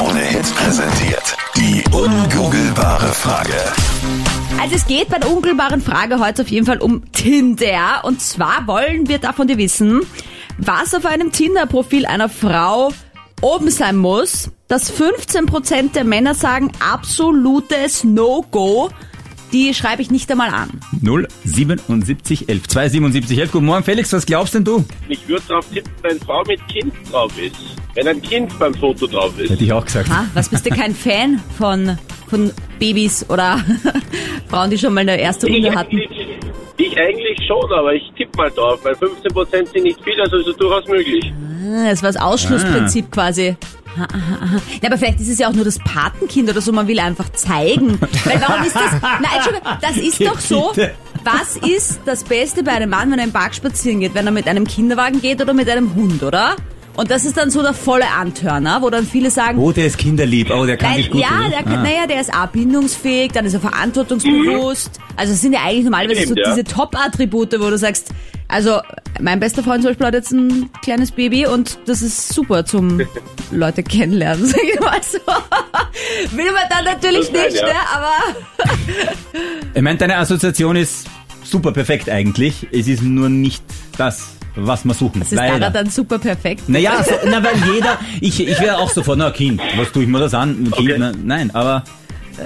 Krone Hits präsentiert. Die ungoogelbare Frage. Also es geht bei der ungelbaren Frage heute auf jeden Fall um Tinder. Und zwar wollen wir davon dir wissen, was auf einem Tinder-Profil einer Frau oben sein muss, dass 15% der Männer sagen absolutes No-Go. Die schreibe ich nicht einmal an. 077 11 277 11. Guten Morgen, Felix, was glaubst denn du? Ich würde darauf tippen, wenn Frau mit Kind drauf ist. Wenn ein Kind beim Foto drauf ist. Hätte ich auch gesagt. Ha, was bist du kein Fan von, von Babys oder Frauen, die schon mal eine erste Ich Runde hatten? eigentlich, ich eigentlich schon, aber ich tippe mal drauf, weil 15% sind nicht viel, also ist es durchaus möglich. Ah, Das war das Ausschlussprinzip quasi. Ha, ha, ha. Ja, aber vielleicht ist es ja auch nur das Patenkind oder so, man will einfach zeigen. Weil warum ist das? Na, Entschuldigung, das ist doch so. Was ist das Beste bei einem Mann, wenn er im Park spazieren geht? Wenn er mit einem Kinderwagen geht oder mit einem Hund, oder? Und das ist dann so der volle Antörner, wo dann viele sagen, Oh, der ist kinderlieb. Oh, der kann Nein, sich gut. ja, oder? der, kann, Ah. naja, der ist auch bindungsfähig, dann ist er verantwortungsbewusst. Also es sind ja eigentlich normalerweise so Stimmt, ja. diese Top-Attribute, wo du sagst, also mein bester Freund zum Beispiel hat jetzt ein kleines Baby und das ist super zum Leute kennenlernen, sag ich mal so. Will man dann natürlich Das sein, nicht, ja. ne? aber Ich meine, deine Assoziation ist super perfekt eigentlich. Es ist nur nicht das, was wir suchen. es ist Leider. daran dann super perfekt. Naja, so, na, weil jeder, ich, ich wäre auch sofort, na Kind, was tue ich mir das an? Ein Kind, Okay. na, nein, aber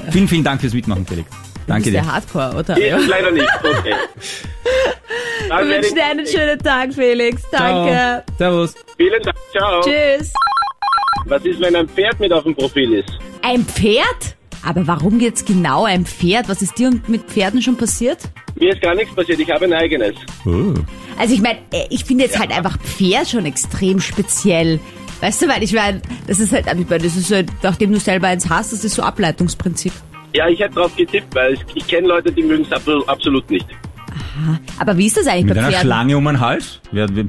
äh, vielen, vielen Dank fürs Mitmachen, Felix. Danke dir. der Hardcore, oder? Ich leider nicht, okay. Dann Ich werde wünsche dir einen schönen Tag, Felix. Danke. Ciao. Servus. Vielen Dank, ciao. Tschüss. Was ist, wenn ein Pferd mit auf dem Profil ist? Ein Pferd? Aber warum jetzt genau ein Pferd? Was ist dir mit Pferden schon passiert? Mir ist gar nichts passiert, ich habe ein eigenes. Oh. Also ich meine, ich finde jetzt halt einfach Pferd schon extrem speziell. Weißt du, weil ich meine, das ist halt, ich das ist halt, nachdem du selber eins hast, das ist so Ableitungsprinzip. Ja, ich hätte drauf getippt, weil ich, ich kenne Leute, die mögen es absolut, absolut nicht. Aber wie ist das eigentlich Mit bei einer Pferden? Schlange um den Hals? Wer, wer,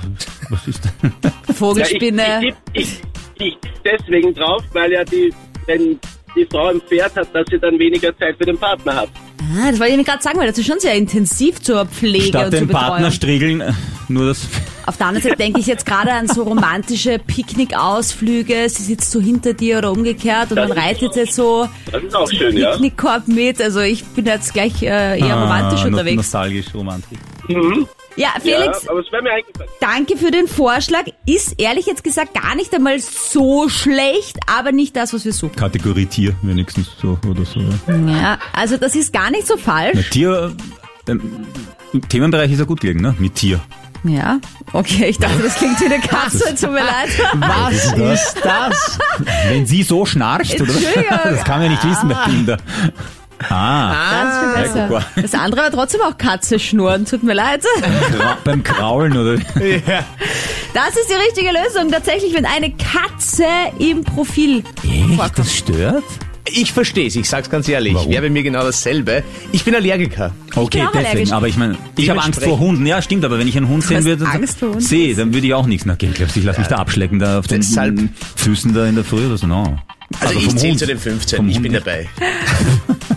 was ist das? Ja, ich, Vogelspinne. ich, tipp- ich, ich deswegen drauf, weil ja die, wenn die Frau ein Pferd hat, dass sie dann weniger Zeit für den Partner hat. Ah, das wollte ich mir gerade sagen, weil das ist schon sehr intensiv zur Pflege Statt und zur dem Betreuung. Partner striegeln, äh, nur das. Auf der anderen Seite denke ich jetzt gerade an so romantische Picknickausflüge. Sie sitzt so hinter dir oder umgekehrt und Das dann ist reitet jetzt so Das ist auch schön, ja. Picknickkorb mit. Also ich bin jetzt gleich äh, eher romantisch ah, unterwegs. Nostalgisch, romantisch. Mhm. Ja, Felix, Ja, aber es wäre mir eingefallen. Danke für den Vorschlag. Ist ehrlich jetzt gesagt gar nicht einmal so schlecht, aber nicht das, was wir suchen. Kategorie Tier, wenigstens so oder so. Ja. Also das ist gar nicht so Na, falsch. Tier, ähm, im Themenbereich ist er gut gelegen, ne? Mit Tier. Ja, okay, ich dachte, das klingt wie eine Katze, tut mir leid. Was ist das? Wenn sie so schnarcht, oder? Das kann man ja nicht wissen bei Tinder. Ah, Das ist viel Ja, besser. Das andere war trotzdem auch Katze schnurren, tut mir leid. Beim Kraulen, oder? Das ist die richtige Lösung. Tatsächlich, wenn eine Katze im Profil Echt? Das stört? Ich verstehe es, ich sag's ganz ehrlich. Warum? Wäre bei mir genau dasselbe. Ich bin Allergiker. Okay, bin auch allergisch. deswegen. Aber ich meine, ich habe Angst vor Hunden. Ja, stimmt, aber wenn ich einen Hund sehen würde, Angst vor Hunden? sehe, dann würde ich auch nichts. Na, geh, glaubst du, ich lass mich da abschlecken, da auf den Deshalb- Füßen da in der Früh oder so. No. Also, Aber ich zähle zu den 15, Vom ich bin dabei.